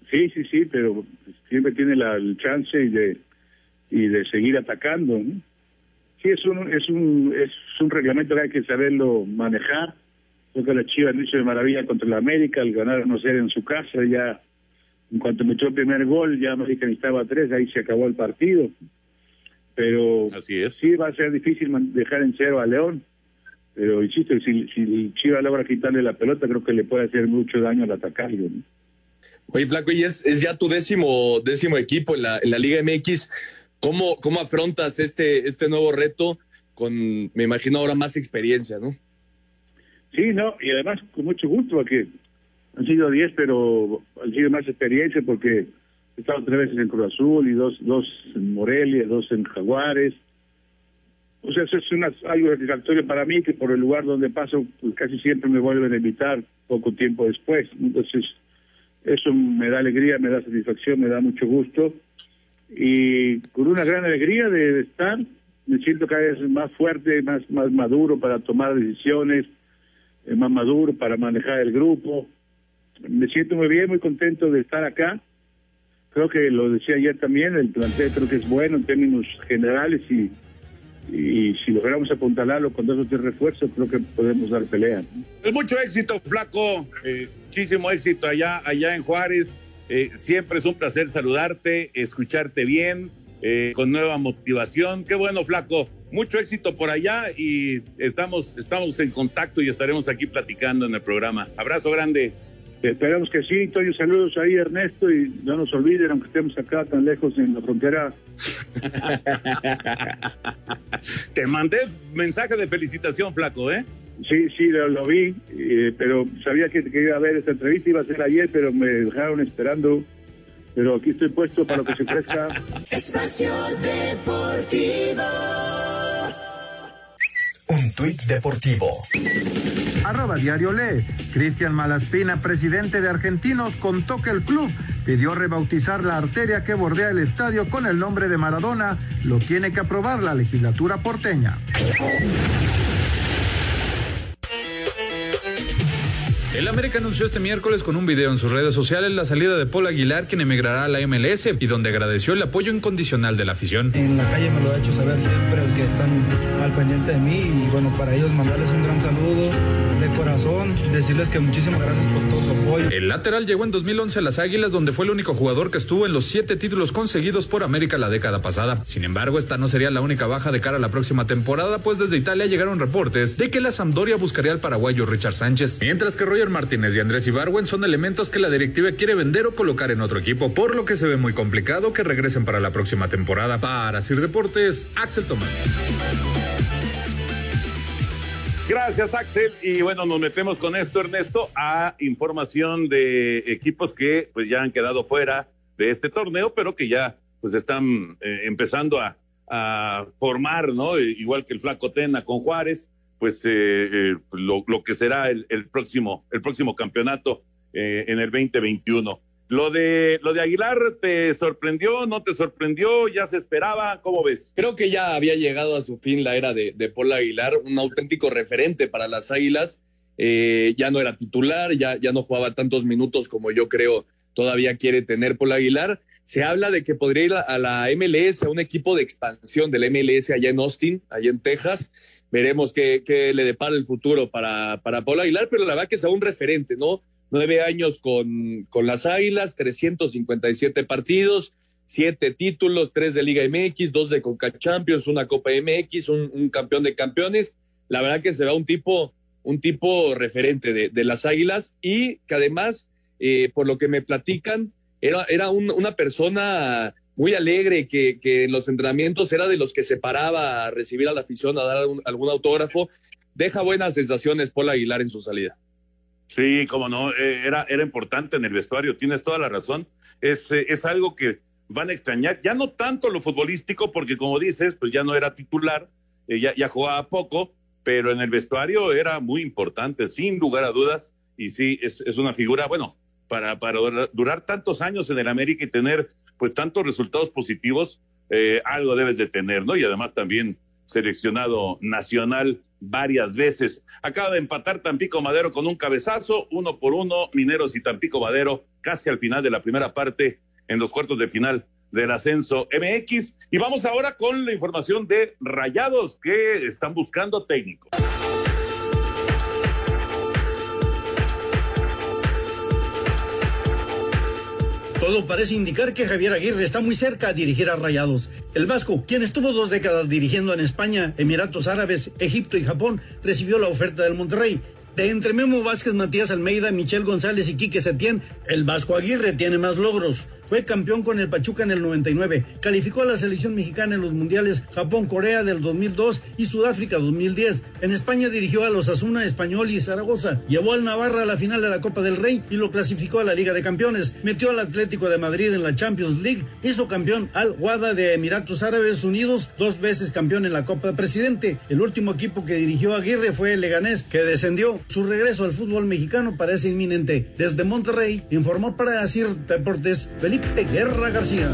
sí sí sí pero siempre tiene la, el chance y de y de seguir atacando ¿no? sí es un es un es un reglamento que hay que saberlo manejar creo que la Chivas lo hizo de maravilla contra la América al ganar no ser en su casa ya en cuanto metió el primer gol ya América necesitaba tres ahí se acabó el partido pero Así es. sí va a ser difícil dejar en cero a León pero insisto si, si Chivas logra quitarle la pelota creo que le puede hacer mucho daño al atacarlo ¿no? Oye Flaco y es, es ya tu décimo décimo equipo en la, en la Liga MX ¿Cómo, ¿Cómo afrontas este, este nuevo reto con, me imagino, ahora más experiencia, no? Sí, no, y además con mucho gusto, porque han sido 10, pero han sido más experiencia porque he estado tres veces en Cruz Azul y dos, dos en Morelia, dos en Jaguares. O sea, eso es una, algo satisfactorio para mí, que por el lugar donde paso, pues casi siempre me vuelven a invitar poco tiempo después. Entonces, eso me da alegría, me da satisfacción, me da mucho gusto y con una gran alegría de estar, me siento cada vez más fuerte, más, más maduro para tomar decisiones, eh, más maduro para manejar el grupo. Me siento muy bien, muy contento de estar acá. Creo que lo decía ayer también, el plantel creo que es bueno en términos generales y, y si logramos apuntalarlo con dos o tres refuerzos, creo que podemos dar pelea. Pues mucho éxito, Flaco, eh, muchísimo éxito allá, allá en Juárez. Eh, siempre es un placer saludarte, escucharte bien, eh, con nueva motivación. Qué bueno, Flaco. Mucho éxito por allá y estamos, estamos en contacto y estaremos aquí platicando en el programa. Abrazo grande. Esperamos que sí, Toño. Saludos ahí, Ernesto, y no nos olviden, aunque estemos acá tan lejos en la frontera. Te mandé mensaje de felicitación, Flaco, ¿eh? Sí, sí, lo, lo vi, eh, pero sabía que, que, iba a ver esta entrevista, iba a ser ayer, pero me dejaron esperando. Pero aquí estoy puesto para lo que se ofrezca. Espacio Deportivo. Un tuit deportivo. Arroba Diario Lee. Cristian Malaspina, presidente de Argentinos, contó que el club pidió rebautizar la arteria que bordea el estadio con el nombre de Maradona. Lo tiene que aprobar la legislatura porteña. El América anunció este miércoles con un video en sus redes sociales la salida de Paul Aguilar, quien emigrará a la MLS y donde agradeció el apoyo incondicional de la afición. En la calle me lo ha hecho saber siempre el que están al pendiente de mí y bueno, para ellos mandarles un gran saludo de corazón, decirles que muchísimas gracias por todo su apoyo. El lateral llegó en 2011 a las Águilas, donde fue el único jugador que estuvo en los siete títulos conseguidos por América la década pasada. Sin embargo, esta no sería la única baja de cara a la próxima temporada, pues desde Italia llegaron reportes de que la Sampdoria buscaría al paraguayo Richard Sánchez, mientras que Roger Martínez y Andrés Ibarwen son elementos que la directiva quiere vender o colocar en otro equipo, por lo que se ve muy complicado que regresen para la próxima temporada. Para Sir Deportes, Axel Tomás. Gracias, Axel. Y bueno, nos metemos con esto, Ernesto, a información de equipos que pues ya han quedado fuera de este torneo, pero que ya pues están eh, empezando a, a, formar, ¿no? Igual que el Flaco Tena con Juárez, pues eh, eh, lo, que será el, el, próximo, el próximo campeonato en el 2021. Lo de, lo de Aguilar, ¿te sorprendió? ¿No te sorprendió? ¿Ya se esperaba? ¿Cómo ves? Creo que ya había llegado a su fin la era de, de Paul Aguilar, un auténtico referente para las Águilas. Eh, ya no era titular, ya, ya no jugaba tantos minutos como yo creo todavía quiere tener Paul Aguilar. Se habla de que podría ir a la MLS, a un equipo de expansión del MLS allá en Austin, allá en Texas. Veremos qué, qué le depara el futuro para, para Paul Aguilar, pero la verdad que es un referente, ¿no? nueve años con, con las Águilas, 357 partidos, siete títulos, tres de Liga MX, dos de Conca Champions, una Copa MX, un, campeón de campeones. La verdad que será un tipo, un tipo referente de, de las Águilas y que además, eh, por lo que me platican, era, era un, una persona muy alegre, que, que, en los entrenamientos era de los que se paraba a recibir a la afición, a dar algún autógrafo. Deja buenas sensaciones Paul Aguilar en su salida. Sí, como no, eh, era, era importante en el vestuario, tienes toda la razón. Es, eh, es algo que van a extrañar, ya no tanto lo futbolístico, porque como dices, pues ya no era titular, eh, ya, ya jugaba poco, pero en el vestuario era muy importante, sin lugar a dudas, y sí, es, es una figura, bueno, para, para durar tantos años en el América y tener pues tantos resultados positivos, eh, algo debes de tener, ¿no? Y además también seleccionado nacional varias veces. Acaba de empatar Tampico Madero con un cabezazo, uno por uno, Mineros y Tampico Madero, casi al final de la primera parte, en los cuartos de final del ascenso MX. Y vamos ahora con la información de Rayados que están buscando técnico. Todo parece indicar que Javier Aguirre está muy cerca a dirigir a Rayados. El Vasco, quien estuvo dos décadas dirigiendo en España, Emiratos Árabes, Egipto y Japón, recibió la oferta del Monterrey. De entre Memo Vázquez, Matías Almeida, Michel González y Quique Setién, el Vasco Aguirre tiene más logros. Fue campeón con el Pachuca en el 99. Calificó a la selección mexicana en los mundiales Japón-Corea del 2002 y Sudáfrica 2010. En España dirigió a los Asuna, Español y Zaragoza. Llevó al Navarra a la final de la Copa del Rey y lo clasificó a la Liga de Campeones. Metió al Atlético de Madrid en la Champions League. Hizo campeón al Guada de Emiratos Árabes Unidos, dos veces campeón en la Copa de Presidente. El último equipo que dirigió Aguirre fue el Leganés, que descendió. Su regreso al fútbol mexicano parece inminente. Desde Monterrey informó para Asir Deportes Felipe Guerra García.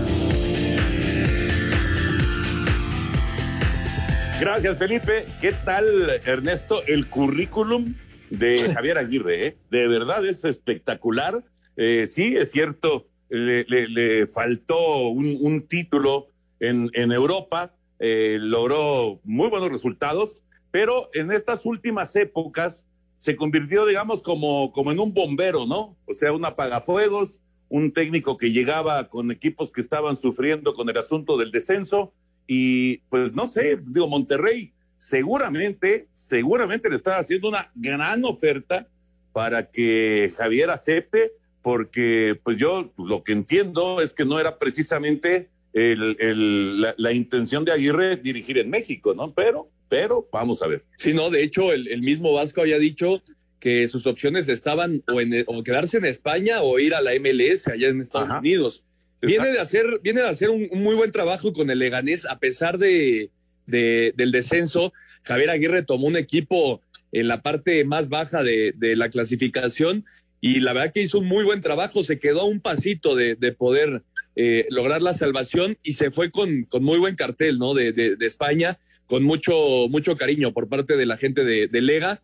Gracias, Felipe. ¿Qué tal, Ernesto? El currículum de Javier Aguirre, ¿eh? de verdad es espectacular. Eh, sí, es cierto, le, le, le faltó un, un, título en, en Europa, eh, logró muy buenos resultados, pero en estas últimas épocas se convirtió, digamos, como, como en un bombero, ¿no? O sea, un apagafuegos, un técnico que llegaba con equipos que estaban sufriendo con el asunto del descenso y pues no sé, digo, Monterrey seguramente, seguramente le estaba haciendo una gran oferta para que Javier acepte, porque pues yo lo que entiendo es que no era precisamente la, intención de Aguirre dirigir en México, ¿no? Pero, pero vamos a ver. Sí, no, de hecho el mismo Vasco había dicho que sus opciones estaban o, en, o quedarse en España o ir a la MLS allá en Estados Ajá. Unidos. Viene de hacer, viene de hacer un, un, muy buen trabajo con el Leganés, a pesar de, de, del descenso. Javier Aguirre tomó un equipo en la parte más baja de, de, la clasificación y la verdad que hizo un muy buen trabajo. Se quedó a un pasito de, de poder eh, lograr la salvación y se fue con, con muy buen cartel, ¿no? De, de, España, con mucho, mucho cariño por parte de la gente de, Lega.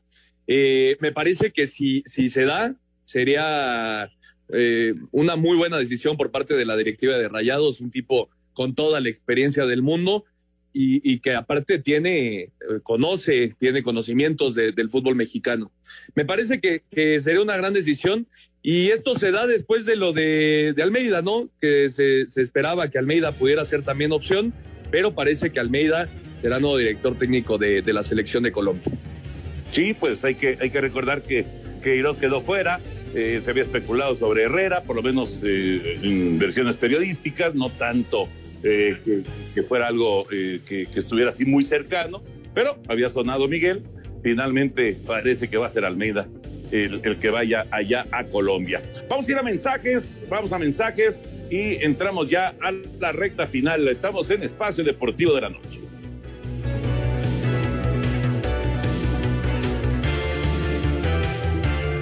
Eh, me parece que si, si se da, sería eh, una muy buena decisión por parte de la directiva de Rayados, un tipo con toda la experiencia del mundo y, que aparte tiene, eh, conoce, tiene conocimientos del fútbol mexicano. Me parece que, sería una gran decisión y esto se da después de lo de, Almeida, ¿no? Que se, esperaba que Almeida pudiera ser también opción, pero parece que Almeida será nuevo director técnico de, la selección de Colombia. Sí, pues hay que, hay que recordar que, que quedó fuera, eh, se había especulado sobre Herrera, por lo menos eh, en versiones periodísticas, no tanto eh, que, fuera algo que, estuviera así muy cercano, pero había sonado Miguel. Finalmente parece que va a ser Almeida el, el, que vaya allá a Colombia. Vamos a ir a mensajes, vamos a mensajes y entramos ya a la recta final. Estamos en Espacio Deportivo de la Noche.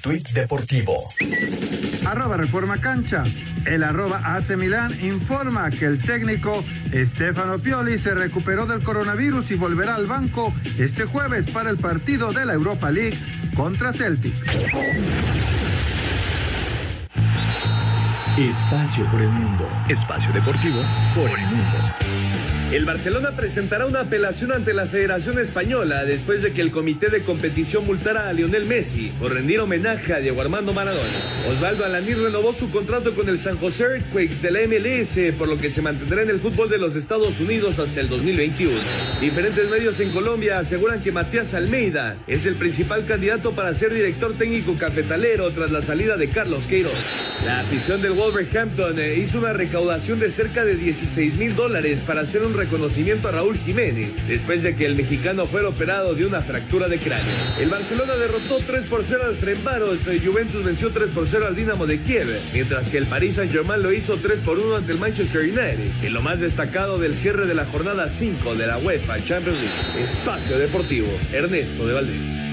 Un tuit deportivo. Arroba Reforma Cancha. El arroba AC Milán informa que el técnico Stefano Pioli se recuperó del coronavirus y volverá al banco este jueves para el partido de la Europa League contra Celtic. Espacio por el mundo. Espacio deportivo por el mundo. El Barcelona presentará una apelación ante la Federación Española después de que el comité de competición multara a Lionel Messi por rendir homenaje a Diego Armando Maradona. Osvaldo Alanir renovó su contrato con el San José Earthquakes de la MLS, por lo que se mantendrá en el fútbol de los Estados Unidos hasta el 2021. Diferentes medios en Colombia aseguran que Matías Almeida es el principal candidato para ser director técnico cafetalero tras la salida de Carlos Queiroz. La afición del Wolverhampton eh, hizo una recaudación de cerca de 16 mil dólares para hacer un reconocimiento a Raúl Jiménez después de que el mexicano fuera operado de una fractura de cráneo. El Barcelona derrotó 3 por 0 al Frembaros, el Juventus venció 3 por 0 al Dinamo de Kiev, mientras que el Paris Saint-Germain lo hizo 3 por 1 ante el Manchester United. En lo más destacado del cierre de la jornada 5 de la UEFA Champions League. Espacio Deportivo, Ernesto de Valdés.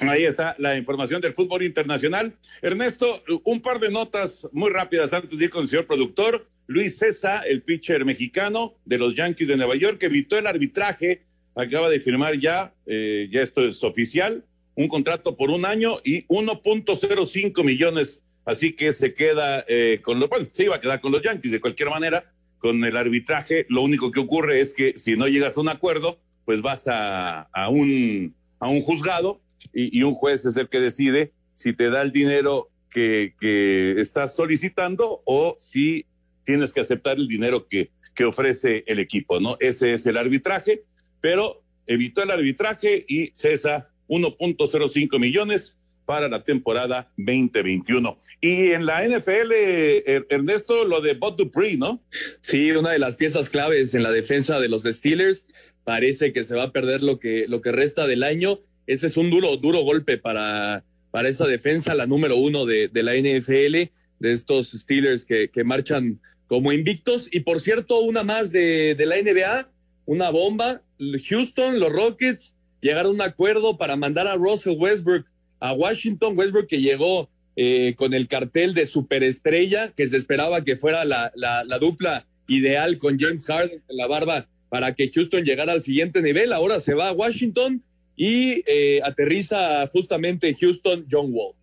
Ahí está la información del fútbol internacional. Ernesto, un par de notas muy rápidas antes de ir con el señor productor. Luis César, el pitcher mexicano de los Yankees de Nueva York, evitó el arbitraje, acaba de firmar ya, eh, ya esto es oficial, un contrato por un año y 1.05 millones, así que se queda eh, con los, bueno, se iba a quedar con los Yankees de cualquier manera, con el arbitraje, lo único que ocurre es que si no llegas a un acuerdo, pues vas a, un, a un juzgado y, un juez es el que decide si te da el dinero que, que estás solicitando o si tienes que aceptar el dinero que, que ofrece el equipo, ¿no? Ese es el arbitraje, pero evitó el arbitraje y cesa 1.05 millones para la temporada 2021. Y en la NFL, er, Ernesto, lo de Bob Dupree, ¿no? Sí, una de las piezas claves en la defensa de los Steelers. Parece que se va a perder lo que, lo que resta del año. Ese es un duro, duro golpe para, para esa defensa, la número uno de, de la NFL, de estos Steelers que, que marchan como invictos. Y por cierto, una más de, de la NBA, una bomba. Houston, los Rockets llegaron a un acuerdo para mandar a Russell Westbrook a Washington. Westbrook que llegó eh, con el cartel de superestrella, que se esperaba que fuera la, la, la dupla ideal con James Harden en la barba para que Houston llegara al siguiente nivel. Ahora se va a Washington y eh, aterriza justamente Houston John Wall.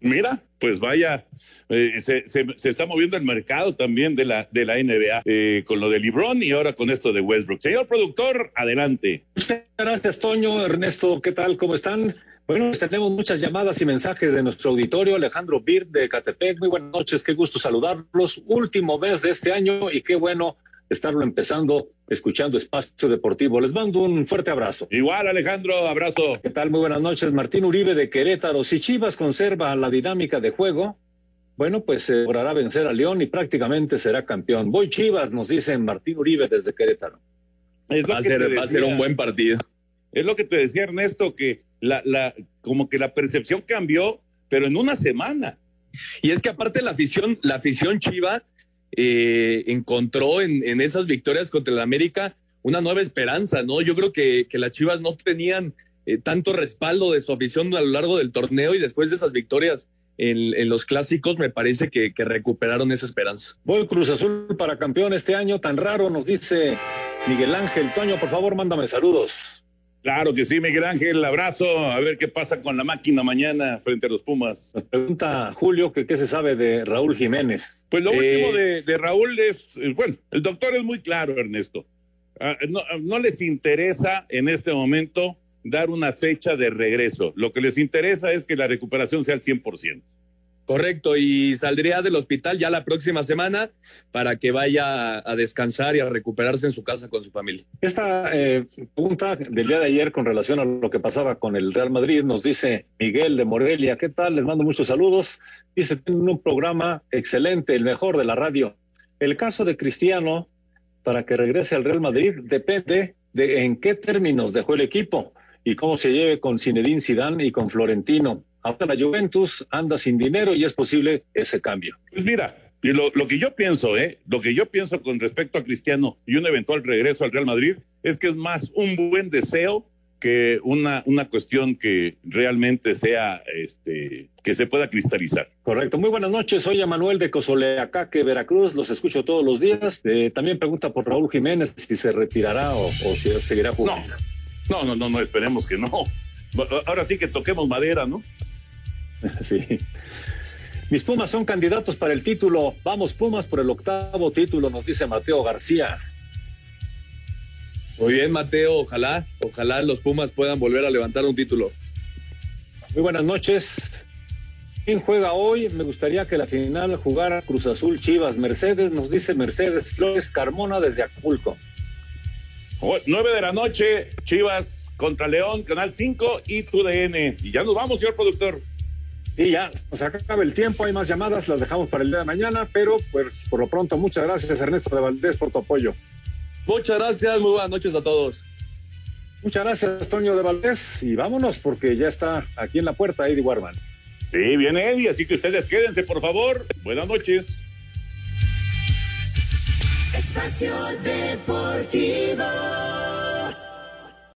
Mira, pues vaya, eh, se, se, está moviendo el mercado también de la, de la NBA eh, con lo de LeBron y ahora con esto de Westbrook. Señor productor, adelante. Muchas gracias, Toño, Ernesto, ¿qué tal? ¿Cómo están? Bueno, pues tenemos muchas llamadas y mensajes de nuestro auditorio. Alejandro Bird de Catepec, muy buenas noches, qué gusto saludarlos. Último mes de este año y qué bueno estarlo empezando escuchando Espacio Deportivo. Les mando un fuerte abrazo. Igual, Alejandro, abrazo. ¿Qué tal? Muy buenas noches. Martín Uribe de Querétaro. Si Chivas conserva la dinámica de juego, bueno, pues se logrará vencer a León y prácticamente será campeón. Voy Chivas, nos dice Martín Uribe desde Querétaro. va, a ser, va a ser un buen partido. Es lo que te decía Ernesto, que la, la, como que la percepción cambió, pero en una semana. Y es que aparte la afición, la afición Chiva eh, encontró en, en, esas victorias contra el América una nueva esperanza, ¿no? Yo creo que, que las Chivas no tenían eh, tanto respaldo de su afición a lo largo del torneo y después de esas victorias en, en los clásicos, me parece que, que, recuperaron esa esperanza. Voy Cruz Azul para campeón este año, tan raro, nos dice Miguel Ángel. Toño, por favor, mándame saludos. Claro que sí, Miguel Ángel, abrazo, a ver qué pasa con la máquina mañana frente a los Pumas. Pregunta Julio que qué se sabe de Raúl Jiménez. Pues lo eh... último de, de, Raúl es, eh, bueno, el doctor es muy claro, Ernesto. Uh, no, no les interesa en este momento dar una fecha de regreso. Lo que les interesa es que la recuperación sea al 100%. Correcto, y saldría del hospital ya la próxima semana para que vaya a descansar y a recuperarse en su casa con su familia. Esta eh, pregunta del día de ayer con relación a lo que pasaba con el Real Madrid nos dice Miguel de Morelia, ¿qué tal? Les mando muchos saludos. Dice, tienen un programa excelente, el mejor de la radio. El caso de Cristiano, para que regrese al Real Madrid, depende de en qué términos dejó el equipo y cómo se lleve con Zinedine Zidane y con Florentino. Ahora la Juventus anda sin dinero y es posible ese cambio. Pues mira, y lo, lo, que yo pienso, ¿eh? lo que yo pienso con respecto a Cristiano y un eventual regreso al Real Madrid es que es más un buen deseo que una, una cuestión que realmente sea, este, que se pueda cristalizar. Correcto. Muy buenas noches. Soy Manuel de Cozoleacaque, Veracruz. Los escucho todos los días. Eh, también pregunta por Raúl Jiménez si se retirará o, o si seguirá jugando. No. no, no, no, no, esperemos que no. Ahora sí que toquemos madera, ¿no? Sí. Mis Pumas son candidatos para el título. Vamos, Pumas, por el octavo título, nos dice Mateo García. Muy bien, Mateo. Ojalá, ojalá los Pumas puedan volver a levantar un título. Muy buenas noches. ¿Quién juega hoy? Me gustaría que la final jugara Cruz Azul Chivas. Mercedes, nos dice Mercedes Flores Carmona desde Acapulco. Nueve de la noche, Chivas contra León, Canal 5 y TUDN. Y ya nos vamos, señor productor. Y ya nos acaba el tiempo, hay más llamadas, las dejamos para el día de mañana, pero pues por lo pronto muchas gracias Ernesto de Valdés por tu apoyo. Muchas gracias, muy buenas noches a todos. Muchas gracias Toño de Valdés y vámonos porque ya está aquí en la puerta Eddie Warman. Sí, viene Eddie, así que ustedes quédense por favor. Buenas noches. Espacio Deportivo.